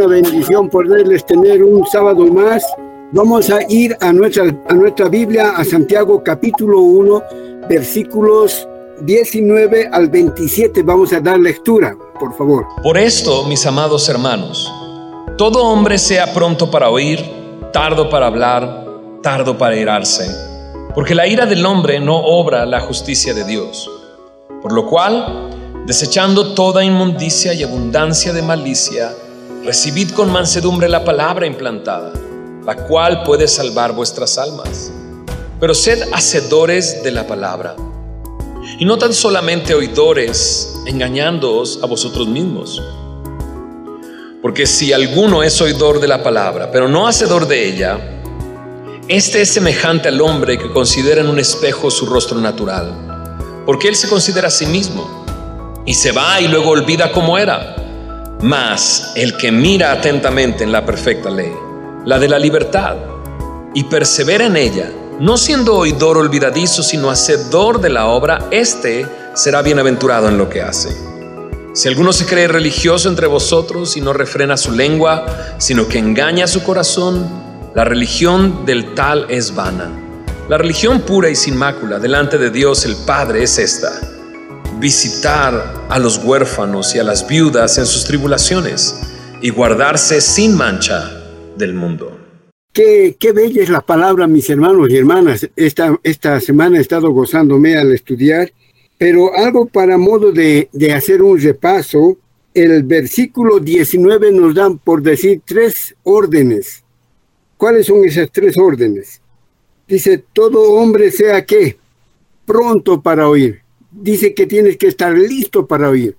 una bendición poderles tener un sábado más. Vamos a ir a nuestra, a nuestra Biblia, a Santiago capítulo 1, versículos 19 al 27. Vamos a dar lectura, por favor. Por esto, mis amados hermanos, todo hombre sea pronto para oír, tardo para hablar, tardo para irarse, porque la ira del hombre no obra la justicia de Dios. Por lo cual, desechando toda inmundicia y abundancia de malicia, recibid con mansedumbre la palabra implantada, la cual puede salvar vuestras almas. Pero sed hacedores de la palabra, y no tan solamente oidores, engañándoos a vosotros mismos. Porque si alguno es oidor de la palabra, pero no hacedor de ella, este es semejante al hombre que considera en un espejo su rostro natural, porque él se considera a sí mismo y se va y luego olvida cómo era. Mas el que mira atentamente en la perfecta ley, la de la libertad, y persevera en ella, no siendo oidor olvidadizo, sino hacedor de la obra, éste será bienaventurado en lo que hace. Si alguno se cree religioso entre vosotros y no refrena su lengua, sino que engaña su corazón, la religión del tal es vana. La religión pura y sin mácula delante de Dios el Padre es esta visitar a los huérfanos y a las viudas en sus tribulaciones y guardarse sin mancha del mundo. Qué, qué bella es la palabra, mis hermanos y hermanas. Esta, esta semana he estado gozándome al estudiar, pero algo para modo de, de hacer un repaso, el versículo 19 nos dan por decir tres órdenes. ¿Cuáles son esas tres órdenes? Dice, todo hombre sea que pronto para oír, dice que tienes que estar listo para oír.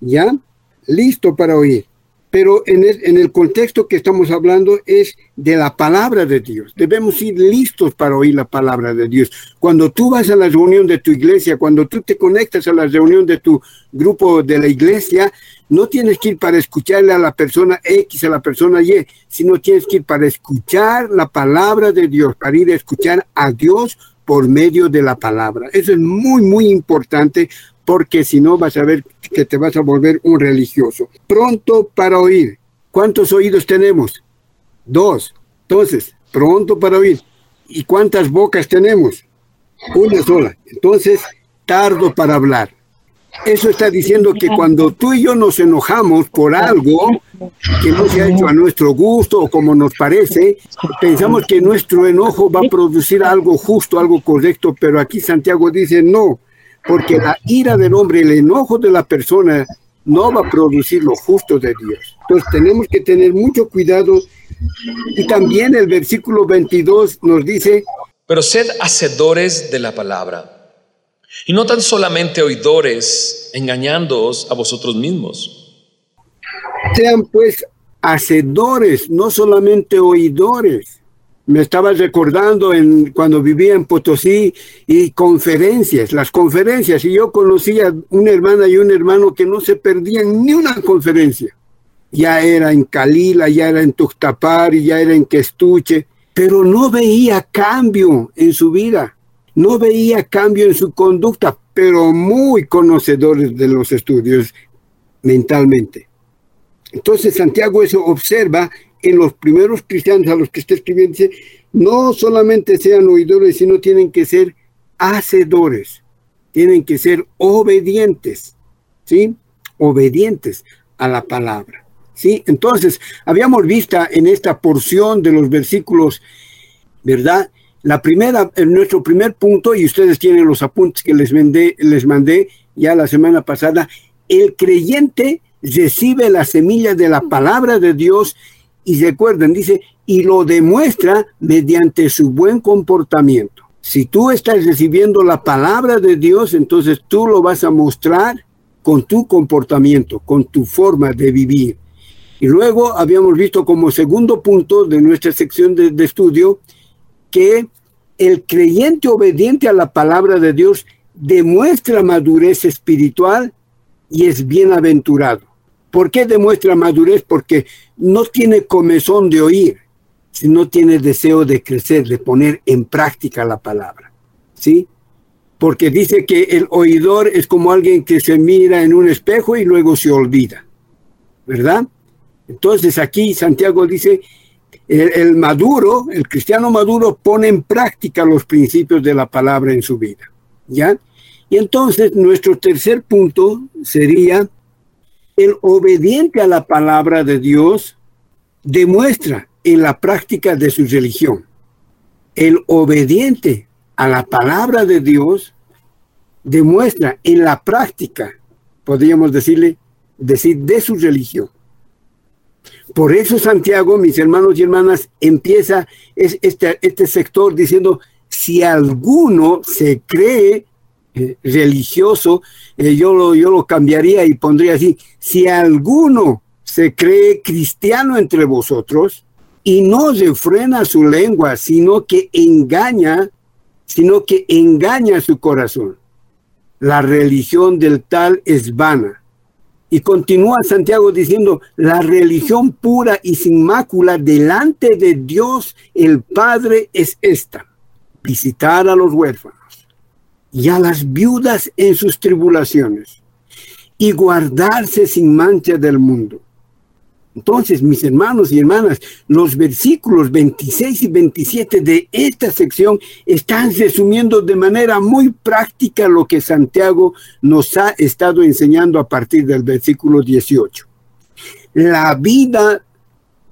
¿Ya? Listo para oír. Pero en el, contexto que estamos hablando es de la palabra de Dios. Debemos ir listos para oír la palabra de Dios. Cuando tú vas a la reunión de tu iglesia, cuando tú te conectas a la reunión de tu grupo de la iglesia, no tienes que ir para escucharle a la persona X, a la persona Y, sino tienes que ir para escuchar la palabra de Dios, para ir a escuchar a Dios por medio de la palabra. Eso es muy, muy importante porque si no vas a ver que te vas a volver un religioso. Pronto para oír. ¿Cuántos oídos tenemos? Dos. Entonces, pronto para oír. ¿Y cuántas bocas tenemos? Una sola. Entonces, tardo para hablar. Eso está diciendo que cuando tú y yo nos enojamos por algo que no se ha hecho a nuestro gusto o como nos parece, pensamos que nuestro enojo va a producir algo justo, algo correcto, pero aquí Santiago dice no, porque la ira del hombre, el enojo de la persona no va a producir lo justo de Dios. Entonces tenemos que tener mucho cuidado y también el versículo 22 nos dice, pero sed hacedores de la palabra y no tan solamente oidores, engañándoos a vosotros mismos. Sean pues hacedores, no solamente oidores. Me estaba recordando en, cuando vivía en Potosí y conferencias, las conferencias, y yo conocía una hermana y un hermano que no se perdían ni una conferencia. Ya era en Calila, ya era en Tuxtapar, ya era en Questuche, pero no veía cambio en su vida no veía cambio en su conducta, pero muy conocedores de los estudios mentalmente. Entonces Santiago eso observa en los primeros cristianos a los que está escribiendo, dice, no solamente sean oidores, sino tienen que ser hacedores, tienen que ser obedientes, ¿sí? Obedientes a la palabra, ¿sí? Entonces, habíamos visto en esta porción de los versículos, ¿verdad? La primera, en nuestro primer punto, y ustedes tienen los apuntes que les, mandé, les mandé ya la semana pasada, el creyente recibe la semilla de la palabra de Dios y recuerden, dice, y lo demuestra mediante su buen comportamiento. Si tú estás recibiendo la palabra de Dios, entonces tú lo vas a mostrar con tu comportamiento, con tu forma de vivir. Y luego habíamos visto como segundo punto de nuestra sección de, de estudio, que el creyente obediente a la palabra de Dios demuestra madurez espiritual y es bienaventurado. ¿Por qué demuestra madurez? Porque no tiene comezón de oír, sino tiene deseo de crecer, de poner en práctica la palabra. ¿Sí? Porque dice que el oidor es como alguien que se mira en un espejo y luego se olvida. ¿Verdad? Entonces aquí Santiago dice, el, maduro, el cristiano maduro pone en práctica los principios de la palabra en su vida. ¿Ya? Y entonces nuestro tercer punto sería el obediente a la palabra de Dios demuestra en la práctica de su religión. El obediente a la palabra de Dios demuestra en la práctica, podríamos decirle, decir, de su religión. Por eso Santiago, mis hermanos y hermanas, empieza este, este sector diciendo, si alguno se cree eh, religioso, eh, yo, lo, yo lo cambiaría y pondría así, si alguno se cree cristiano entre vosotros y no refrena su lengua, sino que engaña, sino que engaña su corazón. La religión del tal es vana. Y continúa Santiago diciendo, la religión pura y sin mácula delante de Dios el Padre es esta, visitar a los huérfanos y a las viudas en sus tribulaciones y guardarse sin mancha del mundo. Entonces, mis hermanos y hermanas, los versículos 26 y 27 de esta sección están resumiendo de manera muy práctica lo que Santiago nos ha estado enseñando a partir del versículo 18. La vida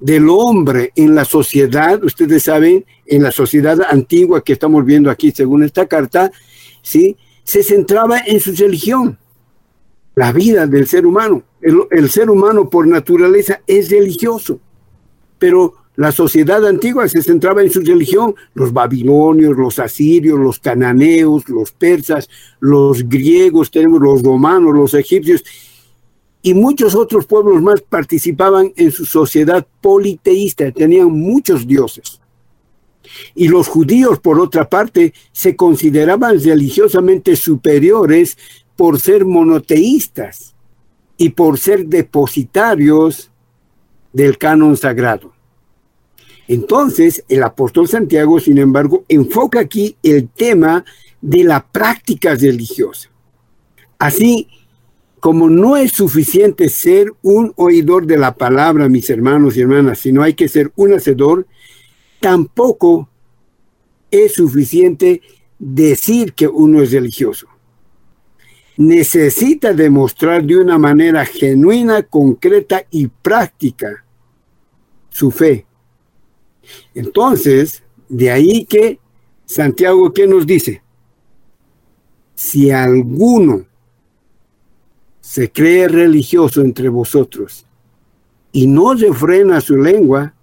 del hombre en la sociedad, ustedes saben, en la sociedad antigua que estamos viendo aquí según esta carta, ¿sí? se centraba en su religión, la vida del ser humano. El, ser humano por naturaleza es religioso, pero la sociedad antigua se centraba en su religión, los babilonios, los asirios, los cananeos, los persas, los griegos, tenemos los romanos, los egipcios, y muchos otros pueblos más participaban en su sociedad politeísta, tenían muchos dioses. Y los judíos, por otra parte, se consideraban religiosamente superiores por ser monoteístas y por ser depositarios del canon sagrado. Entonces, el apóstol Santiago, sin embargo, enfoca aquí el tema de la práctica religiosa. Así como no es suficiente ser un oidor de la palabra, mis hermanos y hermanas, sino hay que ser un hacedor, tampoco es suficiente decir que uno es religioso necesita demostrar de una manera genuina, concreta y práctica su fe. Entonces, de ahí que Santiago, ¿qué nos dice? Si alguno se cree religioso entre vosotros y no refrena su lengua,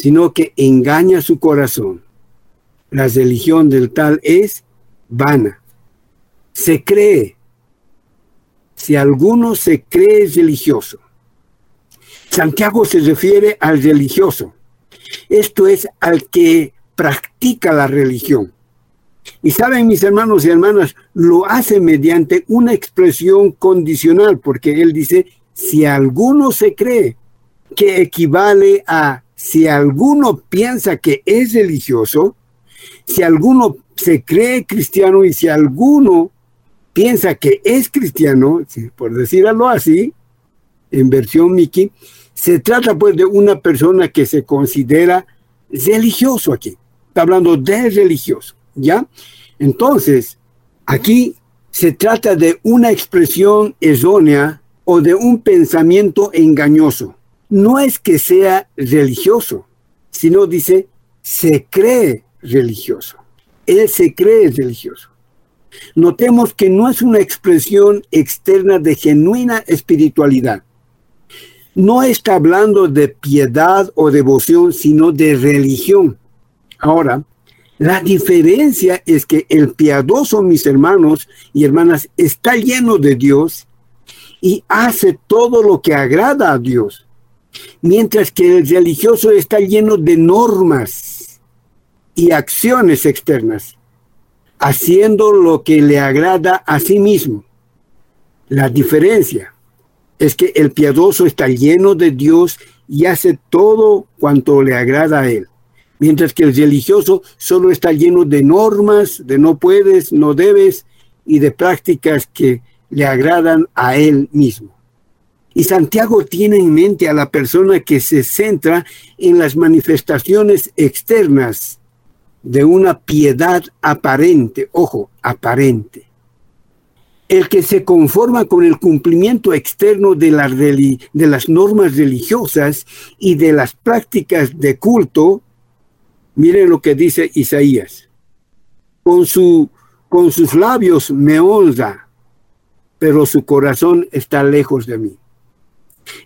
sino que engaña su corazón, la religión del tal es vana se cree, si alguno se cree religioso. Santiago se refiere al religioso, esto es al que practica la religión. Y saben, mis hermanos y hermanas, lo hace mediante una expresión condicional, porque él dice, si alguno se cree, que equivale a si alguno piensa que es religioso, si alguno se cree cristiano y si alguno piensa que es cristiano, por decirlo así, en versión Mickey, se trata pues de una persona que se considera religioso aquí. Está hablando de religioso, ¿ya? Entonces, aquí se trata de una expresión errónea o de un pensamiento engañoso. No es que sea religioso, sino dice, se cree religioso. Él se cree religioso. Notemos que no es una expresión externa de genuina espiritualidad. No está hablando de piedad o devoción, sino de religión. Ahora, la diferencia es que el piadoso, mis hermanos y hermanas, está lleno de Dios y hace todo lo que agrada a Dios, mientras que el religioso está lleno de normas y acciones externas haciendo lo que le agrada a sí mismo. La diferencia es que el piadoso está lleno de Dios y hace todo cuanto le agrada a él, mientras que el religioso solo está lleno de normas, de no puedes, no debes y de prácticas que le agradan a él mismo. Y Santiago tiene en mente a la persona que se centra en las manifestaciones externas de una piedad aparente, ojo, aparente. El que se conforma con el cumplimiento externo de, las normas religiosas y de las prácticas de culto, miren lo que dice Isaías, con, su, con sus labios me honra, pero su corazón está lejos de mí.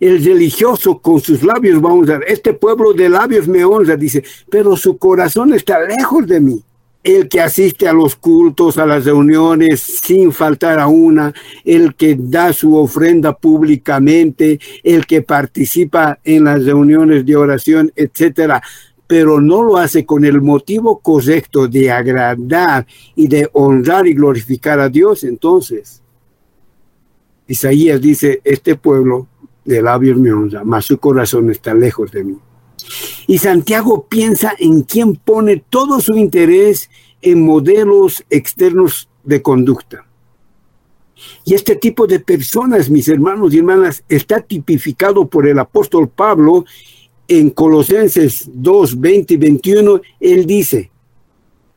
El religioso con sus labios va a honrar. Este pueblo de labios me honra, dice, pero su corazón está lejos de mí. El que asiste a los cultos, a las reuniones sin faltar a una, el que da su ofrenda públicamente, el que participa en las reuniones de oración, etcétera, pero no lo hace con el motivo correcto de agradar y de honrar y glorificar a Dios, entonces Isaías dice, este pueblo de labios me honra, mas su corazón está lejos de mí. Y Santiago piensa en quien pone todo su interés en modelos externos de conducta. Y este tipo de personas, mis hermanos y hermanas, está tipificado por el apóstol Pablo en Colosenses 2, 20 y 21. Él dice,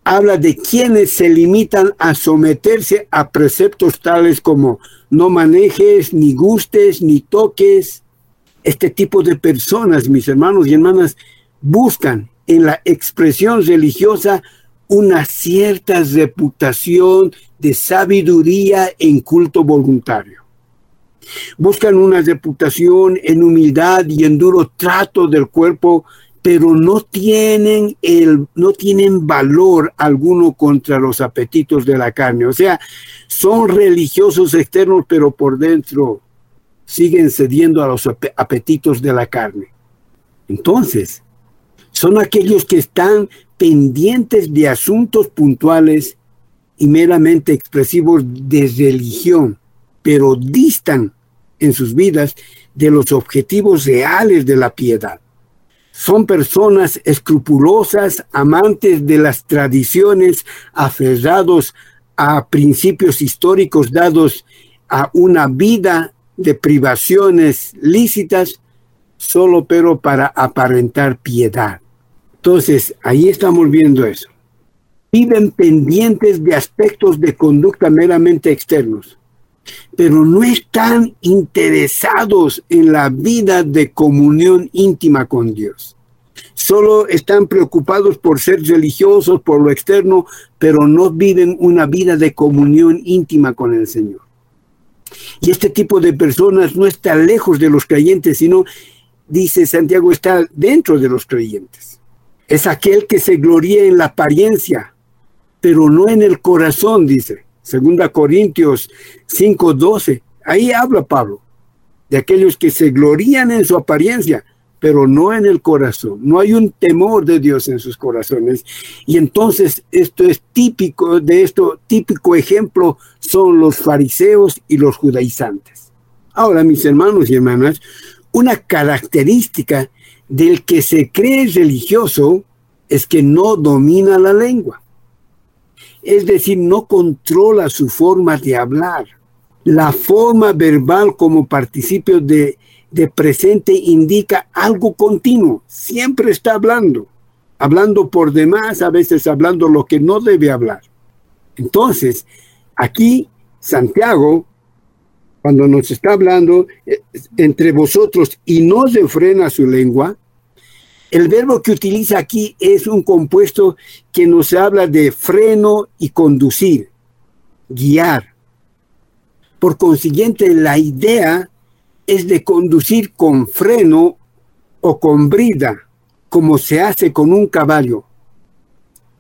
habla de quienes se limitan a someterse a preceptos tales como no manejes, ni gustes, ni toques. Este tipo de personas, mis hermanos y hermanas, buscan en la expresión religiosa una cierta reputación de sabiduría en culto voluntario. Buscan una reputación en humildad y en duro trato del cuerpo pero no tienen el no tienen valor alguno contra los apetitos de la carne. O sea, son religiosos externos, pero por dentro siguen cediendo a los apetitos de la carne. Entonces, son aquellos que están pendientes de asuntos puntuales y meramente expresivos de religión, pero distan en sus vidas de los objetivos reales de la piedad. Son personas escrupulosas, amantes de las tradiciones, aferrados a principios históricos dados a una vida de privaciones lícitas, solo pero para aparentar piedad. Entonces, ahí estamos viendo eso. Viven pendientes de aspectos de conducta meramente externos, pero no están interesados en la vida de comunión íntima con Dios. Solo están preocupados por ser religiosos, por lo externo, pero no viven una vida de comunión íntima con el Señor. Y este tipo de personas no está lejos de los creyentes, sino, dice Santiago, está dentro de los creyentes. Es aquel que se gloría en la apariencia, pero no en el corazón, dice. Segunda Corintios 5:12. Ahí habla Pablo de aquellos que se glorían en su apariencia, pero no en el corazón. No hay un temor de Dios en sus corazones. Y entonces esto es típico de esto, típico ejemplo son los fariseos y los judaizantes. Ahora, mis hermanos y hermanas, una característica del que se cree religioso es que no domina la lengua es decir, no controla su forma de hablar. La forma verbal como participio de, presente indica algo continuo, siempre está hablando, hablando por demás, a veces hablando lo que no debe hablar. Entonces, aquí Santiago, cuando nos está hablando eh, entre vosotros y no frena su lengua, el verbo que utiliza aquí es un compuesto que nos habla de freno y conducir, guiar. Por consiguiente, la idea es de conducir con freno o con brida, como se hace con un caballo.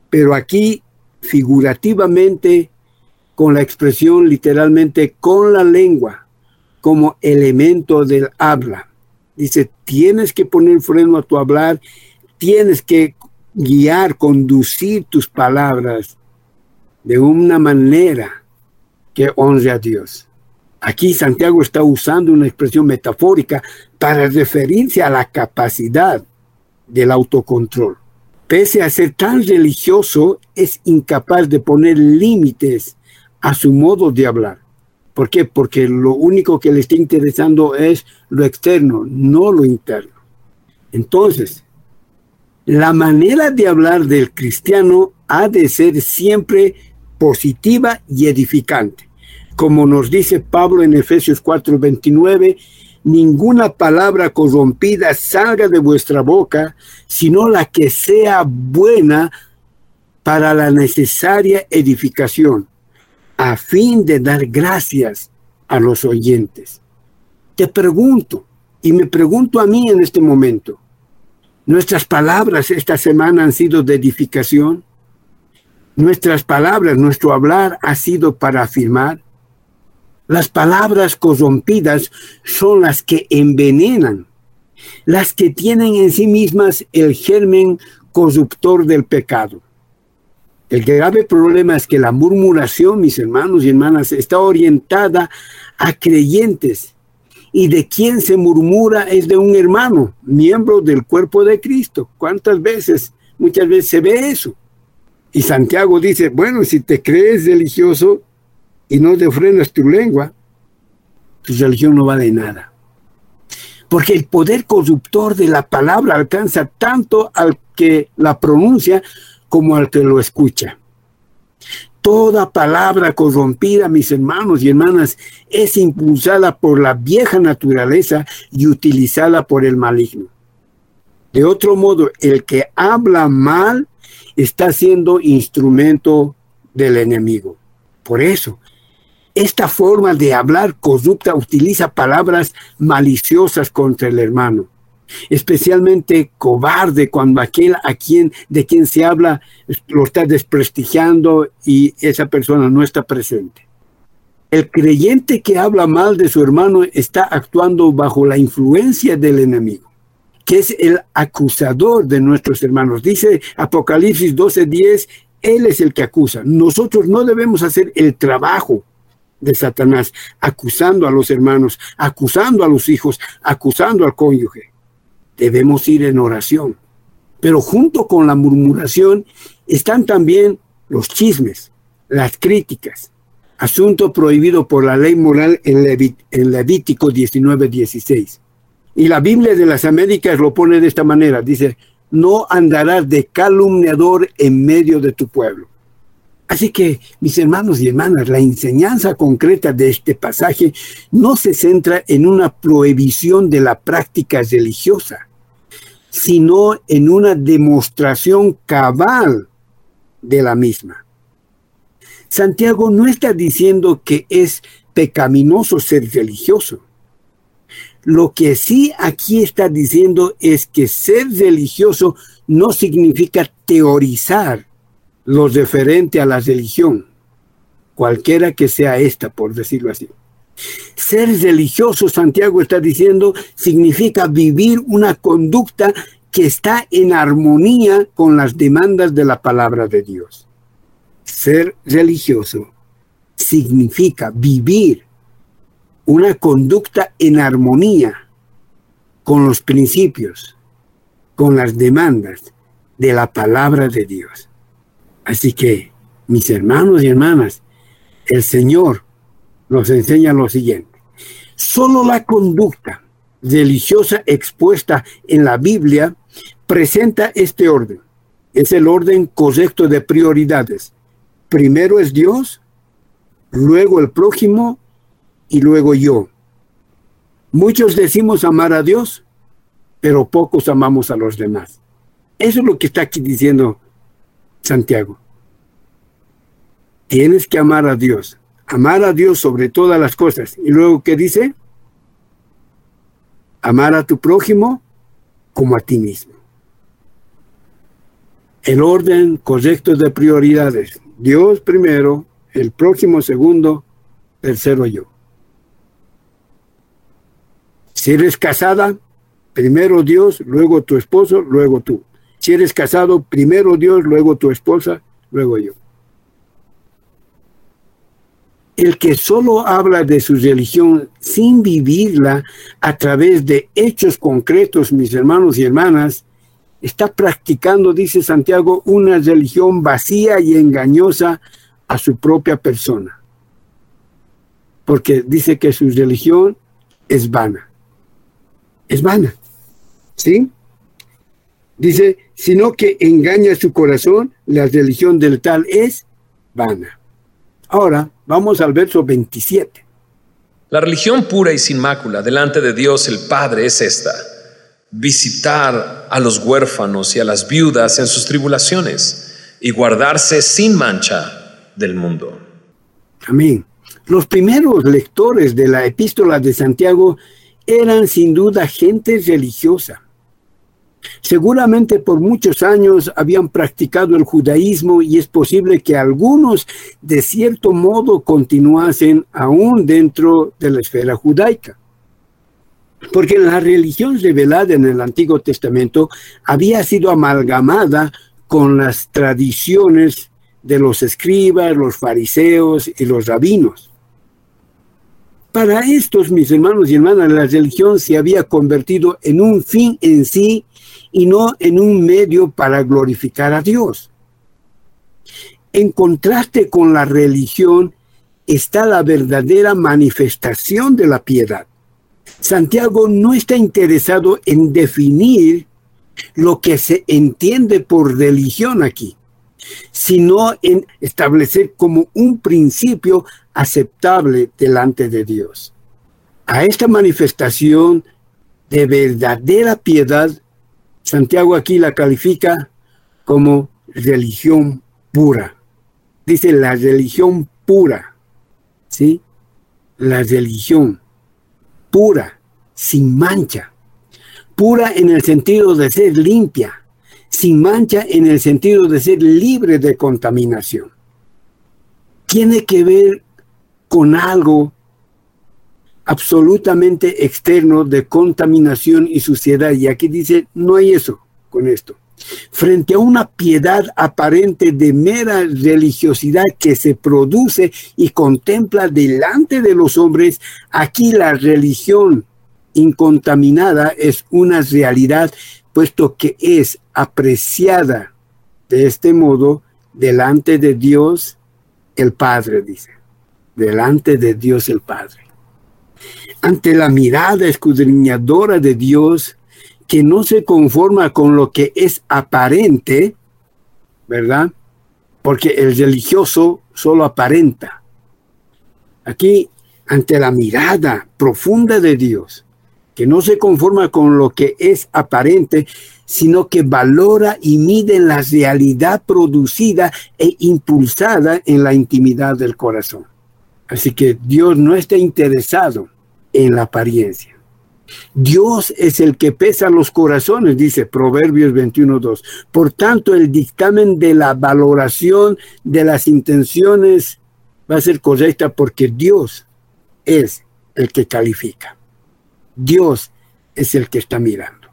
Pero aquí, figurativamente, con la expresión literalmente con la lengua, como elemento del habla. Dice, tienes que poner freno a tu hablar, tienes que guiar, conducir tus palabras de una manera que honre a Dios. Aquí Santiago está usando una expresión metafórica para referirse a la capacidad del autocontrol. Pese a ser tan religioso, es incapaz de poner límites a su modo de hablar. ¿Por qué? Porque lo único que le está interesando es lo externo, no lo interno. Entonces, la manera de hablar del cristiano ha de ser siempre positiva y edificante. Como nos dice Pablo en Efesios 4:29, ninguna palabra corrompida salga de vuestra boca, sino la que sea buena para la necesaria edificación a fin de dar gracias a los oyentes. Te pregunto, y me pregunto a mí en este momento, ¿nuestras palabras esta semana han sido de edificación? ¿Nuestras palabras, nuestro hablar ha sido para afirmar? Las palabras corrompidas son las que envenenan, las que tienen en sí mismas el germen corruptor del pecado. El grave problema es que la murmuración, mis hermanos y hermanas, está orientada a creyentes y de quien se murmura es de un hermano, miembro del cuerpo de Cristo. ¿Cuántas veces? Muchas veces se ve eso. Y Santiago dice, bueno, si te crees religioso y no te frenas tu lengua, tu religión no vale nada. Porque el poder corruptor de la palabra alcanza tanto al que la pronuncia como al que lo escucha. Toda palabra corrompida, mis hermanos y hermanas, es impulsada por la vieja naturaleza y utilizada por el maligno. De otro modo, el que habla mal está siendo instrumento del enemigo. Por eso, esta forma de hablar corrupta utiliza palabras maliciosas contra el hermano especialmente cobarde cuando aquel a quien de quien se habla lo está desprestigiando y esa persona no está presente. El creyente que habla mal de su hermano está actuando bajo la influencia del enemigo, que es el acusador de nuestros hermanos. Dice Apocalipsis 12:10, él es el que acusa. Nosotros no debemos hacer el trabajo de Satanás, acusando a los hermanos, acusando a los hijos, acusando al cónyuge debemos ir en oración. Pero junto con la murmuración están también los chismes, las críticas, asunto prohibido por la ley moral en, Levítico 19:16. Y la Biblia de las Américas lo pone de esta manera, dice, no andarás de calumniador en medio de tu pueblo. Así que, mis hermanos y hermanas, la enseñanza concreta de este pasaje no se centra en una prohibición de la práctica religiosa, sino en una demostración cabal de la misma. Santiago no está diciendo que es pecaminoso ser religioso. Lo que sí aquí está diciendo es que ser religioso no significa teorizar lo referente a la religión, cualquiera que sea esta, por decirlo así. Ser religioso, Santiago está diciendo, significa vivir una conducta que está en armonía con las demandas de la palabra de Dios. Ser religioso significa vivir una conducta en armonía con los principios, con las demandas de la palabra de Dios. Así que, mis hermanos y hermanas, el Señor nos enseña lo siguiente. Solo la conducta religiosa expuesta en la Biblia presenta este orden. Es el orden correcto de prioridades. Primero es Dios, luego el prójimo y luego yo. Muchos decimos amar a Dios, pero pocos amamos a los demás. Eso es lo que está aquí diciendo Santiago. Tienes que amar a Dios, amar a Dios sobre todas las cosas. Y luego, ¿qué dice? Amar a tu prójimo como a ti mismo. El orden correcto de prioridades. Dios primero, el próximo segundo, tercero yo. Si eres casada, primero Dios, luego tu esposo, luego tú. Si eres casado, primero Dios, luego tu esposa, luego yo. El que solo habla de su religión sin vivirla a través de hechos concretos, mis hermanos y hermanas, está practicando, dice Santiago, una religión vacía y engañosa a su propia persona. porque dice que su religión es vana. Es vana. ¿Sí? Dice, sino que engaña su corazón, la religión del tal es vana. Ahora, vamos al verso 27. La religión pura y sin mácula delante de Dios el Padre es esta, visitar a los huérfanos y a las viudas en sus tribulaciones y guardarse sin mancha del mundo. Amén. Los primeros lectores de la epístola de Santiago eran sin duda gente religiosa Seguramente por muchos años habían practicado el judaísmo y es posible que algunos de cierto modo continuasen aún dentro de la esfera judaica. Porque la religión revelada en el Antiguo Testamento había sido amalgamada con las tradiciones de los escribas, los fariseos y los rabinos. Para estos, mis hermanos y hermanas, la religión se había convertido en un fin en sí y no en un medio para glorificar a Dios. En contraste con la religión está la verdadera manifestación de la piedad. Santiago no está interesado en definir lo que se entiende por religión aquí, sino en establecer como un principio aceptable delante de Dios. A esta manifestación de verdadera piedad Santiago aquí la califica como religión pura. Dice la religión pura, ¿sí? La religión pura, sin mancha. Pura en el sentido de ser limpia, sin mancha en el sentido de ser libre de contaminación. Tiene que ver con algo absolutamente externo de contaminación y suciedad. Y aquí dice, no hay eso con esto. Frente a una piedad aparente de mera religiosidad que se produce y contempla delante de los hombres, aquí la religión incontaminada es una realidad, puesto que es apreciada de este modo delante de Dios el Padre, dice, delante de Dios el Padre ante la mirada escudriñadora de Dios que no se conforma con lo que es aparente, ¿verdad? Porque el religioso solo aparenta. Aquí, ante la mirada profunda de Dios, que no se conforma con lo que es aparente, sino que valora y mide la realidad producida e impulsada en la intimidad del corazón. Así que Dios no está interesado en la apariencia. Dios es el que pesa los corazones, dice Proverbios 21.2. Por tanto, el dictamen de la valoración de las intenciones va a ser correcta porque Dios es el que califica. Dios es el que está mirando.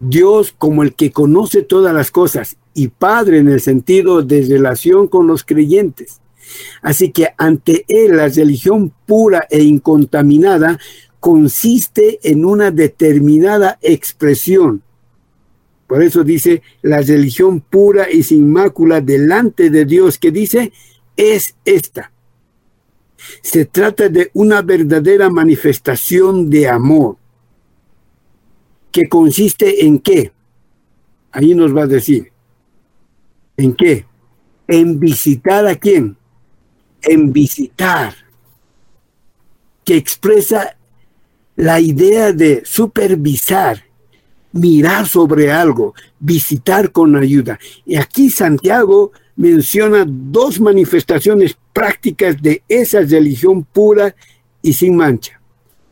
Dios como el que conoce todas las cosas y Padre en el sentido de relación con los creyentes. Así que ante él la religión pura e incontaminada consiste en una determinada expresión. Por eso dice la religión pura y sin mácula delante de Dios, que dice, es esta. Se trata de una verdadera manifestación de amor, que consiste en qué. Ahí nos va a decir. ¿En qué? En visitar a quién? en visitar, que expresa la idea de supervisar, mirar sobre algo, visitar con ayuda. Y aquí Santiago menciona dos manifestaciones prácticas de esa religión pura y sin mancha.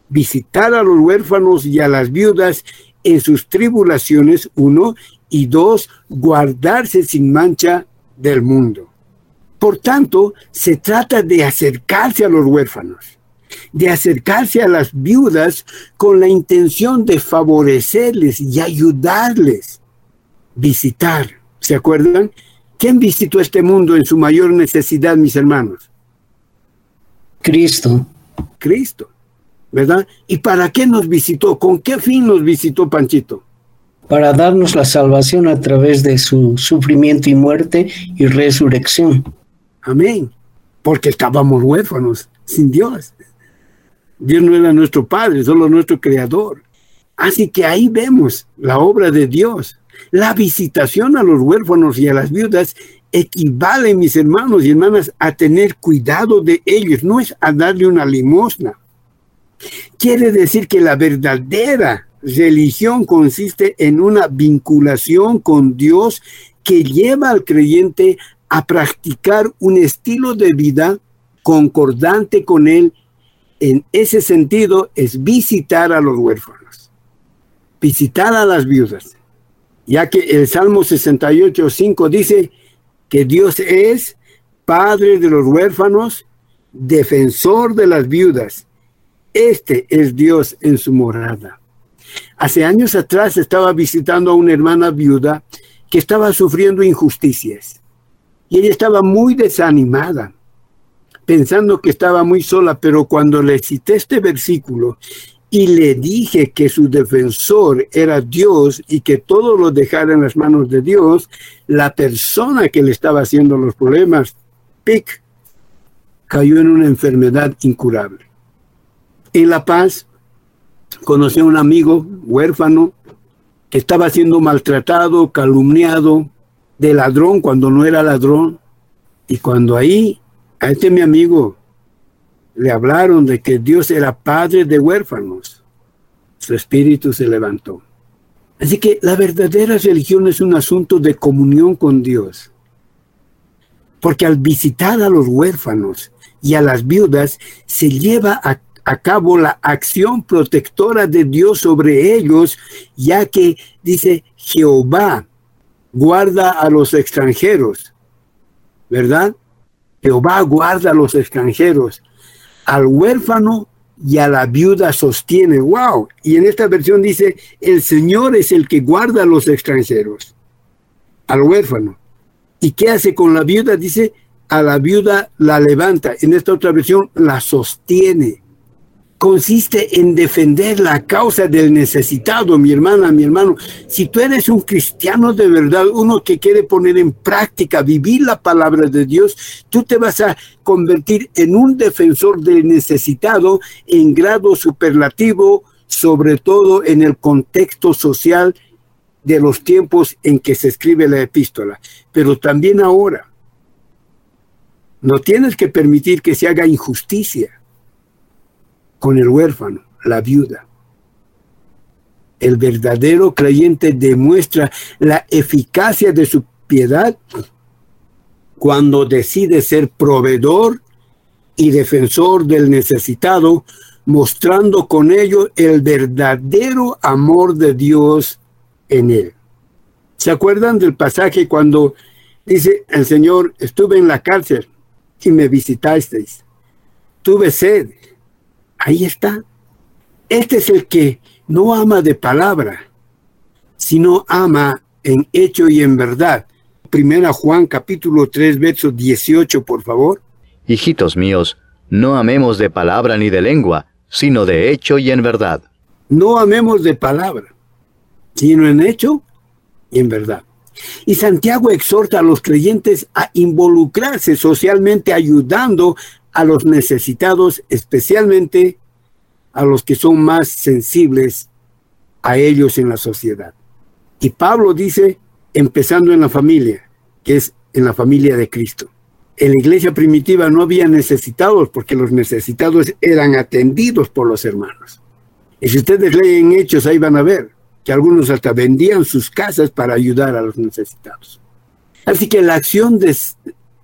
Visitar a los huérfanos y a las viudas en sus tribulaciones, uno, y dos, guardarse sin mancha del mundo. Por tanto, se trata de acercarse a los huérfanos, de acercarse a las viudas con la intención de favorecerles y ayudarles. Visitar, ¿se acuerdan? ¿Quién visitó este mundo en su mayor necesidad, mis hermanos? Cristo. Cristo, ¿verdad? ¿Y para qué nos visitó? ¿Con qué fin nos visitó Panchito? Para darnos la salvación a través de su sufrimiento y muerte y resurrección. Amén. Porque estábamos huérfanos, sin Dios. Dios no era nuestro Padre, solo nuestro Creador. Así que ahí vemos la obra de Dios. La visitación a los huérfanos y a las viudas equivale, mis hermanos y hermanas, a tener cuidado de ellos, no es a darle una limosna. Quiere decir que la verdadera religión consiste en una vinculación con Dios que lleva al creyente a practicar un estilo de vida concordante con Él. En ese sentido es visitar a los huérfanos, visitar a las viudas, ya que el Salmo 68, 5 dice que Dios es Padre de los huérfanos, defensor de las viudas. Este es Dios en su morada. Hace años atrás estaba visitando a una hermana viuda que estaba sufriendo injusticias y ella estaba muy desanimada, pensando que estaba muy sola, pero cuando le cité este versículo y le dije que su defensor era Dios y que todo lo dejara en las manos de Dios, la persona que le estaba haciendo los problemas, Pic, cayó en una enfermedad incurable. En La Paz, conocí a un amigo huérfano que estaba siendo maltratado, calumniado, de ladrón cuando no era ladrón. Y cuando ahí, a este mi amigo, le hablaron de que Dios era padre de huérfanos, su espíritu se levantó. Así que la verdadera religión es un asunto de comunión con Dios. Porque al visitar a los huérfanos y a las viudas, se lleva a a cabo la acción protectora de Dios sobre ellos, ya que dice Jehová guarda a los extranjeros, ¿verdad? Jehová guarda a los extranjeros, al huérfano y a la viuda sostiene. ¡Wow! Y en esta versión dice, el Señor es el que guarda a los extranjeros, al huérfano. ¿Y qué hace con la viuda? Dice, a la viuda la levanta. En esta otra versión, la sostiene consiste en defender la causa del necesitado, mi hermana, mi hermano. Si tú eres un cristiano de verdad, uno que quiere poner en práctica, vivir la palabra de Dios, tú te vas a convertir en un defensor del necesitado en grado superlativo, sobre todo en el contexto social de los tiempos en que se escribe la epístola, pero también ahora. No tienes que permitir que se haga injusticia con el huérfano, la viuda. El verdadero creyente demuestra la eficacia de su piedad cuando decide ser proveedor y defensor del necesitado, mostrando con ello el verdadero amor de Dios en él. ¿Se acuerdan del pasaje cuando dice el Señor, estuve en la cárcel y me visitasteis? Tuve sed Ahí está. Este es el que no ama de palabra, sino ama en hecho y en verdad. Primera Juan capítulo 3, verso 18, por favor. Hijitos míos, no amemos de palabra ni de lengua, sino de hecho y en verdad. No amemos de palabra, sino en hecho y en verdad. Y Santiago exhorta a los creyentes a involucrarse socialmente ayudando a los necesitados, especialmente a los que son más sensibles a ellos en la sociedad. Y Pablo dice, empezando en la familia, que es en la familia de Cristo. En la iglesia primitiva no había necesitados porque los necesitados eran atendidos por los hermanos. Y si ustedes leen hechos, ahí van a ver que algunos hasta vendían sus casas para ayudar a los necesitados. Así que la acción de,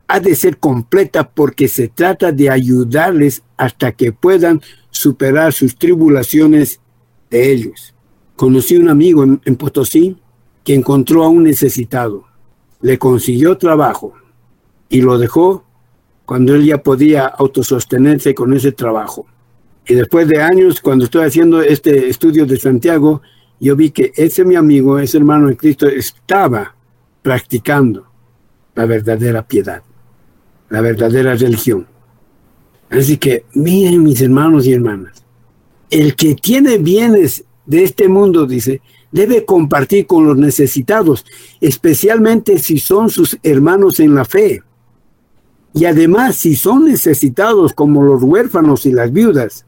ha de ser completa porque se trata de ayudarles hasta que puedan superar sus tribulaciones de ellos. Conocí un amigo en, Potosí que encontró a un necesitado, le consiguió trabajo y lo dejó cuando él ya podía autosostenerse con ese trabajo. Y después de años, cuando estoy haciendo este estudio de Santiago, yo vi que ese mi amigo, ese hermano de Cristo, estaba practicando la verdadera piedad la verdadera religión. Así que miren mis hermanos y hermanas, el que tiene bienes de este mundo, dice, debe compartir con los necesitados, especialmente si son sus hermanos en la fe. Y además, si son necesitados como los huérfanos y las viudas,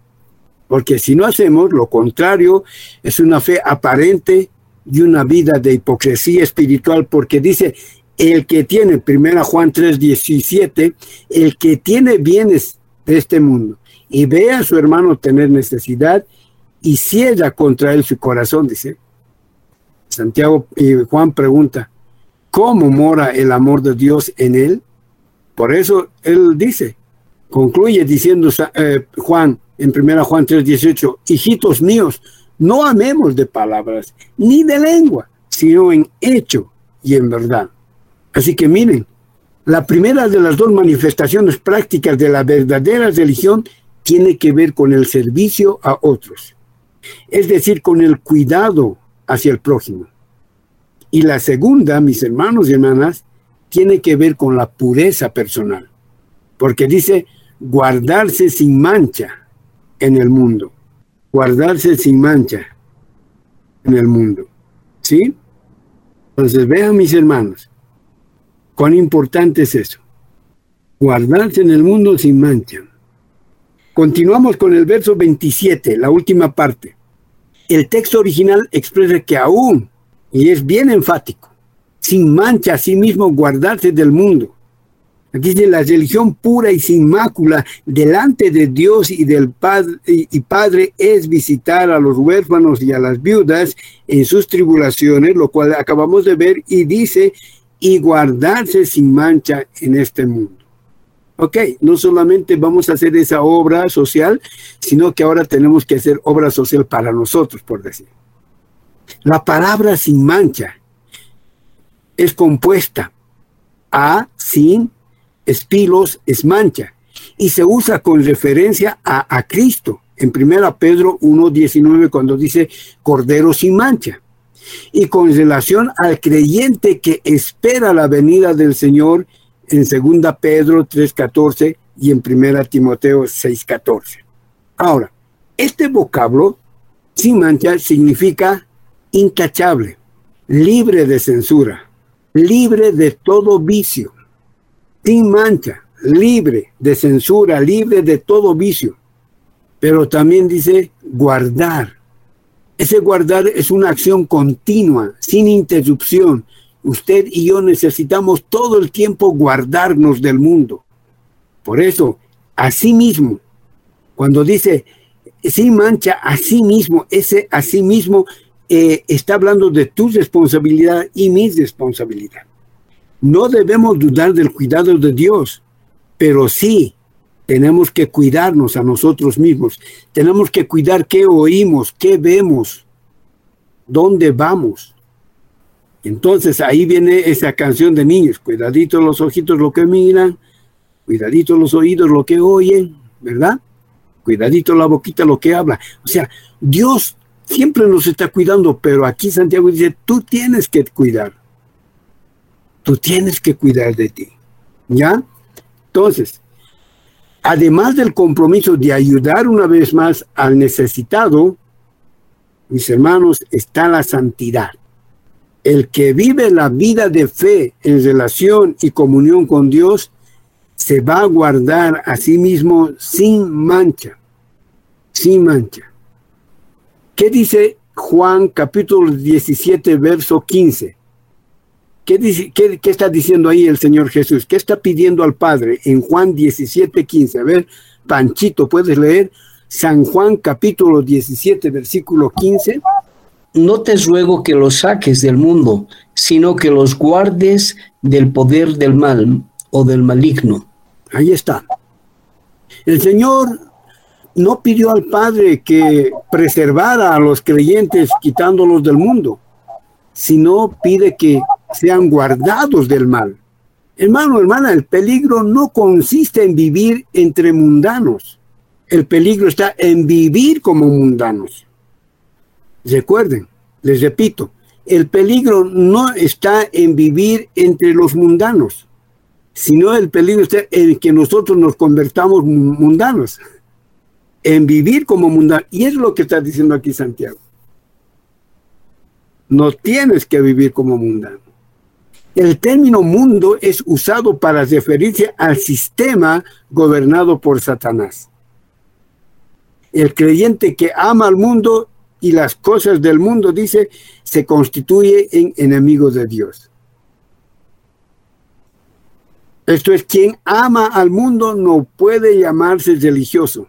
Porque si no hacemos lo contrario, es una fe aparente y una vida de hipocresía espiritual, porque dice, el que tiene, primera Juan 3, 17, el que tiene bienes de este mundo y ve a su hermano tener necesidad y ciega contra él su corazón, dice. Santiago y Juan pregunta, ¿cómo mora el amor de Dios en él? Por eso él dice, concluye diciendo eh, Juan en 1 Juan 3, 18, hijitos míos, no amemos de palabras ni de lengua, sino en hecho y en verdad. Así que miren, la primera de las dos manifestaciones prácticas de la verdadera religión tiene que ver con el servicio a otros, es decir, con el cuidado hacia el prójimo. Y la segunda, mis hermanos y hermanas, tiene que ver con la pureza personal, porque dice guardarse sin mancha en el mundo, guardarse sin mancha en el mundo. ¿Sí? Entonces vean mis hermanos, cuán importante es eso, guardarse en el mundo sin mancha. Continuamos con el verso 27, la última parte. El texto original expresa que aún, y es bien enfático, sin mancha a sí mismo guardarse del mundo. Aquí dice la religión pura y sin mácula delante de Dios y del padre, y Padre es visitar a los huérfanos y a las viudas en sus tribulaciones, lo cual acabamos de ver, y dice, y guardarse sin mancha en este mundo. Ok, no solamente vamos a hacer esa obra social, sino que ahora tenemos que hacer obra social para nosotros, por decir. La palabra sin mancha es compuesta a, sin, espilos, es mancha, y se usa con referencia a, a Cristo. En 1 Pedro 1.19 cuando dice Cordero sin mancha. Y con relación al creyente que espera la venida del Señor en 2 Pedro 3.14 y en 1 Timoteo 6.14. Ahora, este vocablo, sin mancha, significa intachable, libre de censura, libre de todo vicio, sin mancha, libre de censura, libre de todo vicio. Pero también dice guardar. Ese guardar es una acción continua, sin interrupción, Usted y yo necesitamos todo el tiempo guardarnos del mundo. Por eso, así mismo, cuando dice sin mancha, así mismo, ese así mismo eh, está hablando de tu responsabilidad y mi responsabilidad. No debemos dudar del cuidado de Dios, pero sí tenemos que cuidarnos a nosotros mismos. Tenemos que cuidar qué oímos, qué vemos, dónde vamos. Entonces ahí viene esa canción de niños, cuidadito los ojitos lo que miran, cuidadito los oídos lo que oyen, ¿verdad? Cuidadito la boquita lo que habla. O sea, Dios siempre nos está cuidando, pero aquí Santiago dice, tú tienes que cuidar. Tú tienes que cuidar de ti. ¿Ya? Entonces, además del compromiso de ayudar una vez más al necesitado, mis hermanos, está la santidad el que vive la vida de fe en relación y comunión con Dios, se va a guardar a sí mismo sin mancha, sin mancha. ¿Qué dice Juan capítulo 17, verso 15? ¿Qué, dice, qué, está diciendo ahí el Señor Jesús? ¿Qué está pidiendo al Padre en Juan 17, 15? A ver, Panchito, ¿puedes leer? San Juan capítulo 17, versículo 15 no te ruego que los saques del mundo, sino que los guardes del poder del mal o del maligno. Ahí está. El Señor no pidió al Padre que preservara a los creyentes quitándolos del mundo, sino pide que sean guardados del mal. Hermano, hermana, el peligro no consiste en vivir entre mundanos. El peligro está en vivir como mundanos. Recuerden, les repito, el peligro no está en vivir entre los mundanos, sino el peligro está en que nosotros nos convertamos mundanos, en vivir como mundanos. Y es lo que está diciendo aquí Santiago. No tienes que vivir como mundano. El término mundo es usado para referirse al sistema gobernado por Satanás. El creyente que ama al mundo y las cosas del mundo, dice, se constituye en enemigo de Dios. Esto es, quien ama al mundo no puede llamarse religioso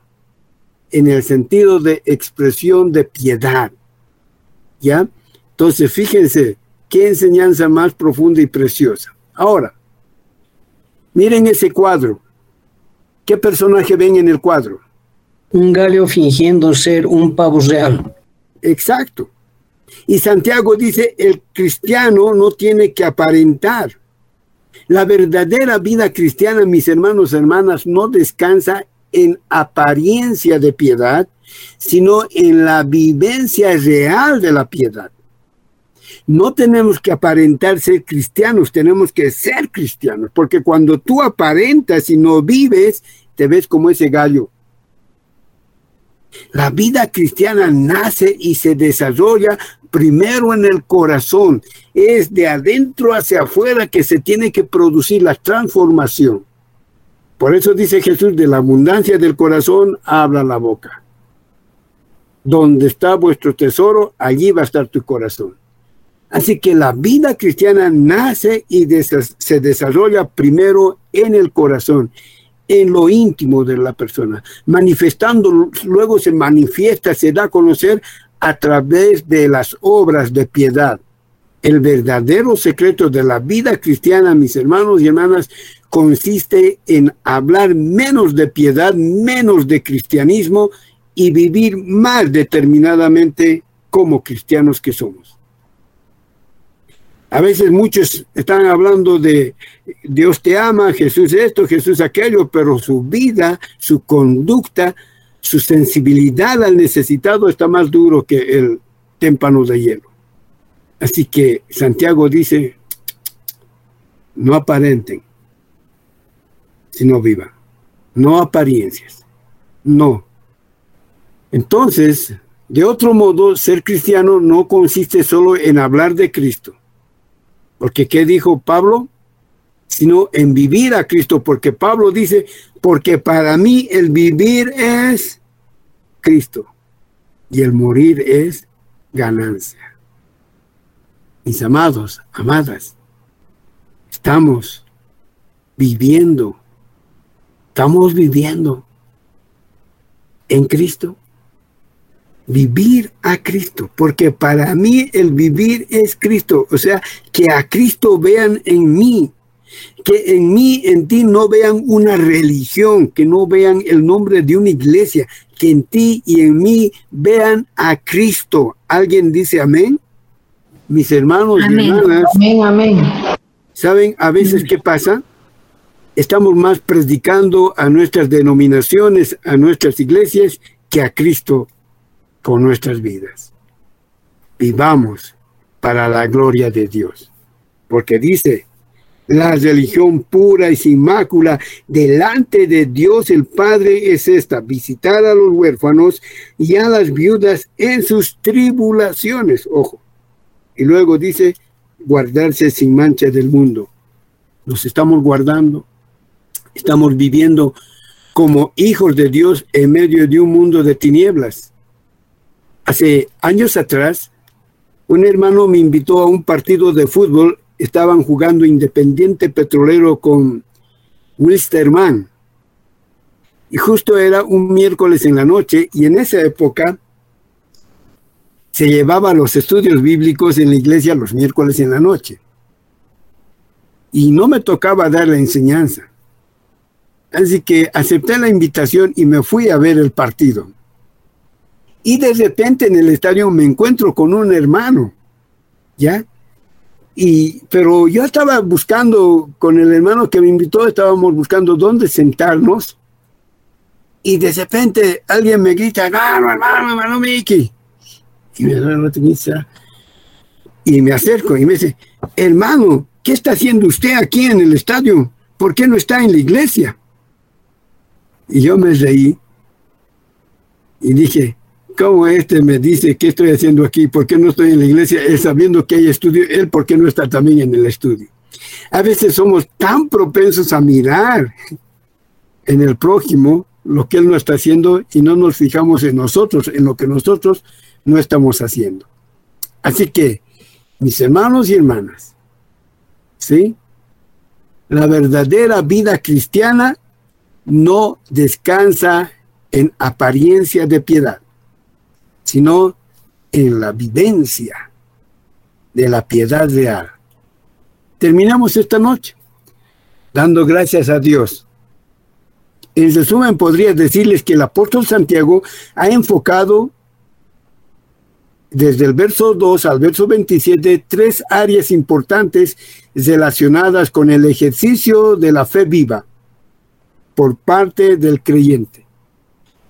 en el sentido de expresión de piedad. ¿Ya? Entonces, fíjense, qué enseñanza más profunda y preciosa. Ahora, miren ese cuadro. ¿Qué personaje ven en el cuadro? Un gallo fingiendo ser un pavo real. Exacto. Y Santiago dice, el cristiano no tiene que aparentar. La verdadera vida cristiana, mis hermanos y hermanas, no descansa en apariencia de piedad, sino en la vivencia real de la piedad. No tenemos que aparentar ser cristianos, tenemos que ser cristianos, porque cuando tú aparentas y no vives, te ves como ese gallo. La vida cristiana nace y se desarrolla primero en el corazón. Es de adentro hacia afuera que se tiene que producir la transformación. Por eso dice Jesús, de la abundancia del corazón habla la boca. Donde está vuestro tesoro, allí va a estar tu corazón. Así que la vida cristiana nace y se desarrolla primero en el corazón, en lo íntimo de la persona, manifestando, luego se manifiesta, se da a conocer a través de las obras de piedad. El verdadero secreto de la vida cristiana, mis hermanos y hermanas, consiste en hablar menos de piedad, menos de cristianismo y vivir más determinadamente como cristianos que somos. A veces muchos están hablando de Dios te ama, Jesús esto, Jesús aquello, pero su vida, su conducta, su sensibilidad al necesitado está más duro que el témpano de hielo. Así que Santiago dice, no aparenten, sino viva. No apariencias. No. Entonces, de otro modo, ser cristiano no consiste solo en hablar de Cristo. Porque ¿qué dijo Pablo? Sino en vivir a Cristo. Porque Pablo dice, porque para mí el vivir es Cristo y el morir es ganancia. Mis amados, amadas, estamos viviendo Estamos viviendo en Cristo. Vivir a Cristo, porque para mí el vivir es Cristo. O sea, que a Cristo vean en mí, que en mí, en ti no vean una religión, que no vean el nombre de una iglesia, que en ti y en mí vean a Cristo. ¿Alguien dice amén? Mis hermanos y hermanas. Amén, amén. ¿Saben a veces qué pasa? estamos más predicando a nuestras denominaciones, a nuestras iglesias, que a Cristo con nuestras vidas. Vivamos para la gloria de Dios. Porque dice, la religión pura y sin mácula delante de Dios el Padre es esta, visitar a los huérfanos y a las viudas en sus tribulaciones. Ojo. Y luego dice, guardarse sin mancha del mundo. Nos estamos guardando Estamos viviendo como hijos de Dios en medio de un mundo de tinieblas. Hace años atrás, un hermano me invitó a un partido de fútbol. Estaban jugando Independiente Petrolero con Wilstermann. Y justo era un miércoles en la noche y en esa época se llevaba los estudios bíblicos en la iglesia los miércoles en la noche. Y no me tocaba dar la enseñanza. Así que acepté la invitación y me fui a ver el partido. Y de repente en el estadio me encuentro con un hermano, ¿ya? Y, pero yo estaba buscando, con el hermano que me invitó, estábamos buscando dónde sentarnos. Y de repente alguien me grita, hermano, hermano, hermano Miki. Y me doy la Y me acerco y me dice, hermano, ¿qué está haciendo usted aquí en el estadio? ¿Por qué no está en la iglesia? Y yo me reí y dije, ¿cómo este me dice qué estoy haciendo aquí? ¿Por qué no estoy en la iglesia? Él sabiendo que hay estudio, él, ¿por qué no está también en el estudio? A veces somos tan propensos a mirar en el prójimo lo que Él no está haciendo y no nos fijamos en nosotros, en lo que nosotros no estamos haciendo. Así que, mis hermanos y hermanas, ¿sí? La verdadera vida cristiana no descansa en apariencia de piedad, sino en la vivencia de la piedad real. Terminamos esta noche dando gracias a Dios. En resumen, podría decirles que el apóstol Santiago ha enfocado desde el verso 2 al verso 27 tres áreas importantes relacionadas con el ejercicio de la fe viva por parte del creyente.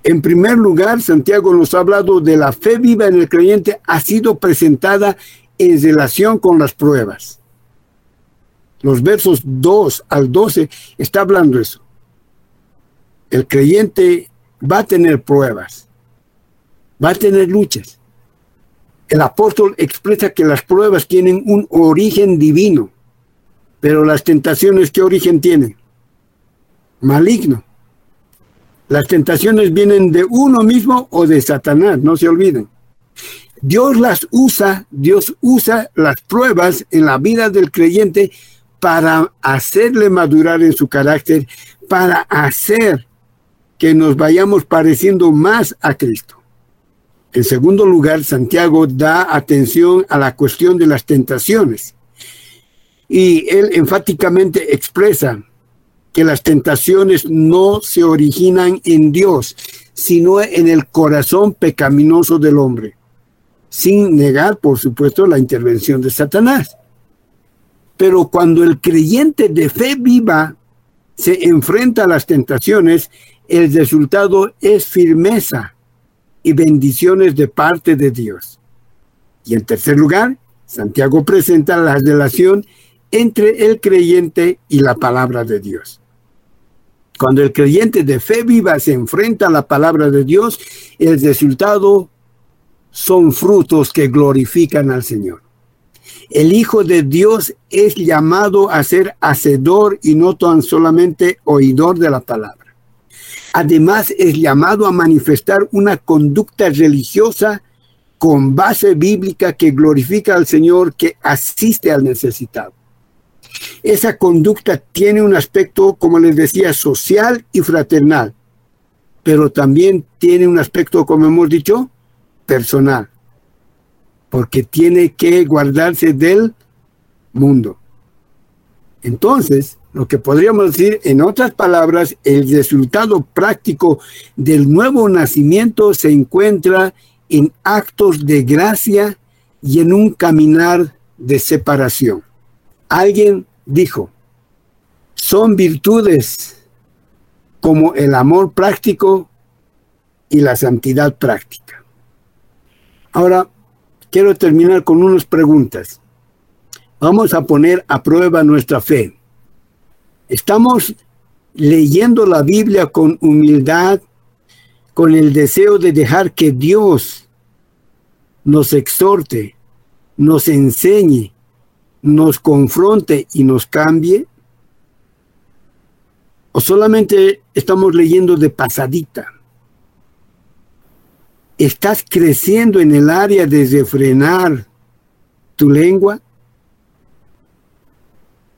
En primer lugar, Santiago nos ha hablado de la fe viva en el creyente ha sido presentada en relación con las pruebas. Los versos 2 al 12 está hablando eso. El creyente va a tener pruebas, va a tener luchas. El apóstol expresa que las pruebas tienen un origen divino, pero las tentaciones, ¿qué origen tienen? Maligno. Las tentaciones vienen de uno mismo o de Satanás, no se olviden. Dios las usa, Dios usa las pruebas en la vida del creyente para hacerle madurar en su carácter, para hacer que nos vayamos pareciendo más a Cristo. En segundo lugar, Santiago da atención a la cuestión de las tentaciones. Y él enfáticamente expresa que las tentaciones no se originan en Dios, sino en el corazón pecaminoso del hombre, sin negar, por supuesto, la intervención de Satanás. Pero cuando el creyente de fe viva se enfrenta a las tentaciones, el resultado es firmeza y bendiciones de parte de Dios. Y en tercer lugar, Santiago presenta la relación entre el creyente y la palabra de Dios. Cuando el creyente de fe viva se enfrenta a la palabra de Dios, el resultado son frutos que glorifican al Señor. El Hijo de Dios es llamado a ser hacedor y no tan solamente oidor de la palabra. Además, es llamado a manifestar una conducta religiosa con base bíblica que glorifica al Señor, que asiste al necesitado. Esa conducta tiene un aspecto, como les decía, social y fraternal, pero también tiene un aspecto, como hemos dicho, personal, porque tiene que guardarse del mundo. Entonces, lo que podríamos decir, en otras palabras, el resultado práctico del nuevo nacimiento se encuentra en actos de gracia y en un caminar de separación. Alguien dijo, son virtudes como el amor práctico y la santidad práctica. Ahora, quiero terminar con unas preguntas. Vamos a poner a prueba nuestra fe. Estamos leyendo la Biblia con humildad, con el deseo de dejar que Dios nos exhorte, nos enseñe nos confronte y nos cambie? ¿O solamente estamos leyendo de pasadita? ¿Estás creciendo en el área de refrenar tu lengua?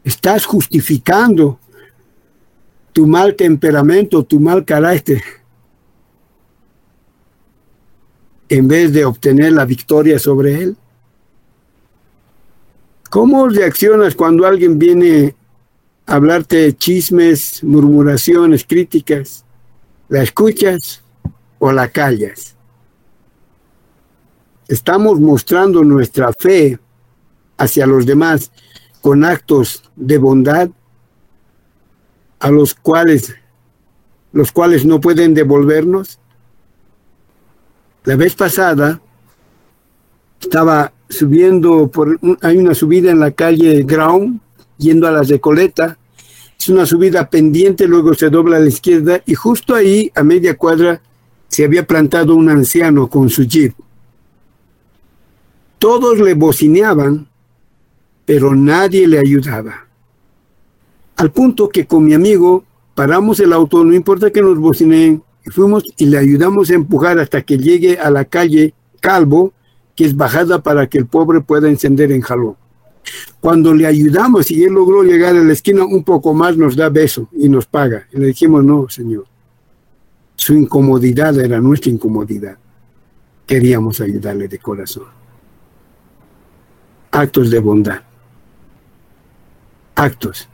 ¿Estás justificando tu mal temperamento, tu mal carácter, en vez de obtener la victoria sobre él? ¿Cómo reaccionas cuando alguien viene a hablarte chismes, murmuraciones, críticas? ¿La escuchas o la callas? Estamos mostrando nuestra fe hacia los demás con actos de bondad a los cuales los cuales no pueden devolvernos. La vez pasada estaba subiendo hay una subida en la calle Ground yendo a la Recoleta. Es una subida pendiente, luego se dobla a la izquierda y justo ahí, a media cuadra, se había plantado un anciano con su jeep. Todos le bocineaban, pero nadie le ayudaba. Al punto que con mi amigo paramos el auto, no importa que nos bocineen, fuimos y le ayudamos a empujar hasta que llegue a la calle Calvo, que es bajada para que el pobre pueda encender en jalón. Cuando le ayudamos y él logró llegar a la esquina un poco más, nos da beso y nos paga. Y le dijimos, no, señor, su incomodidad era nuestra incomodidad. Queríamos ayudarle de corazón. Actos de bondad. Actos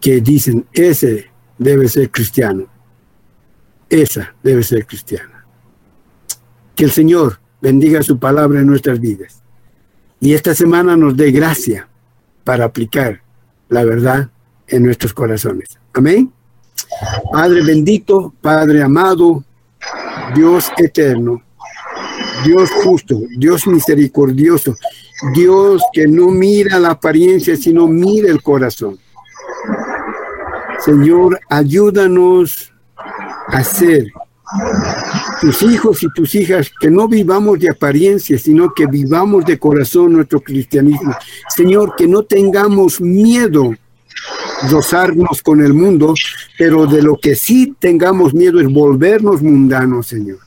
que dicen, ese debe ser cristiano. Esa debe ser cristiana. Que el Señor bendiga su palabra en nuestras vidas. Y esta semana nos dé gracia para aplicar la verdad en nuestros corazones. Amén. Padre bendito, Padre amado, Dios eterno, Dios justo, Dios misericordioso, Dios que no mira la apariencia, sino mira el corazón. Señor, ayúdanos a ser tus hijos y tus hijas, que no vivamos de apariencia, sino que vivamos de corazón nuestro cristianismo. Señor, que no tengamos miedo rozarnos con el mundo, pero de lo que sí tengamos miedo es volvernos mundanos, Señor.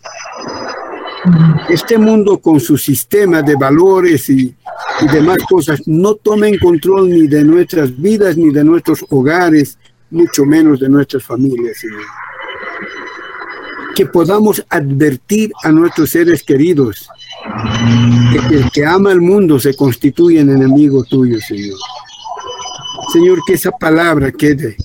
Este mundo con su sistema de valores y, y demás cosas no tomen control ni de nuestras vidas, ni de nuestros hogares, mucho menos de nuestras familias, Señor. Que podamos advertir a nuestros seres queridos que el que ama el mundo se constituye en enemigo tuyo, Señor. Señor, que esa palabra quede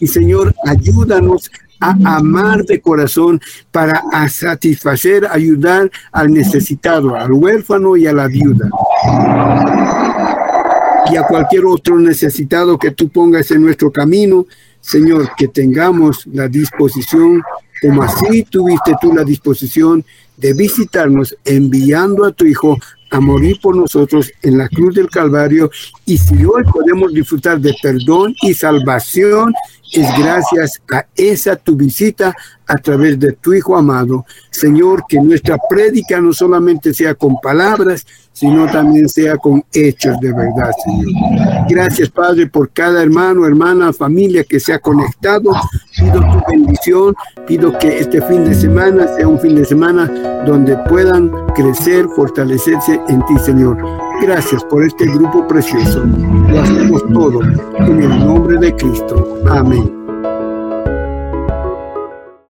Y Señor, ayúdanos a amar de corazón para satisfacer, ayudar al necesitado, al huérfano y a la viuda y a cualquier otro necesitado que tú pongas en nuestro camino, Señor, que tengamos la disposición, como así tuviste tú la disposición de visitarnos enviando a tu Hijo a morir por nosotros en la cruz del Calvario. Y si hoy podemos disfrutar de perdón y salvación, es gracias a esa tu visita a través de tu Hijo amado. Señor, que nuestra prédica no solamente sea con palabras, sino también sea con hechos de verdad, Señor. Gracias, Padre, por cada hermano, hermana, familia que se ha conectado. Pido tu bendición, pido que este fin de semana sea un fin de semana donde puedan crecer, fortalecerse en ti, Señor. Gracias por este grupo precioso. Lo hacemos todo en el nombre de Cristo. Amén.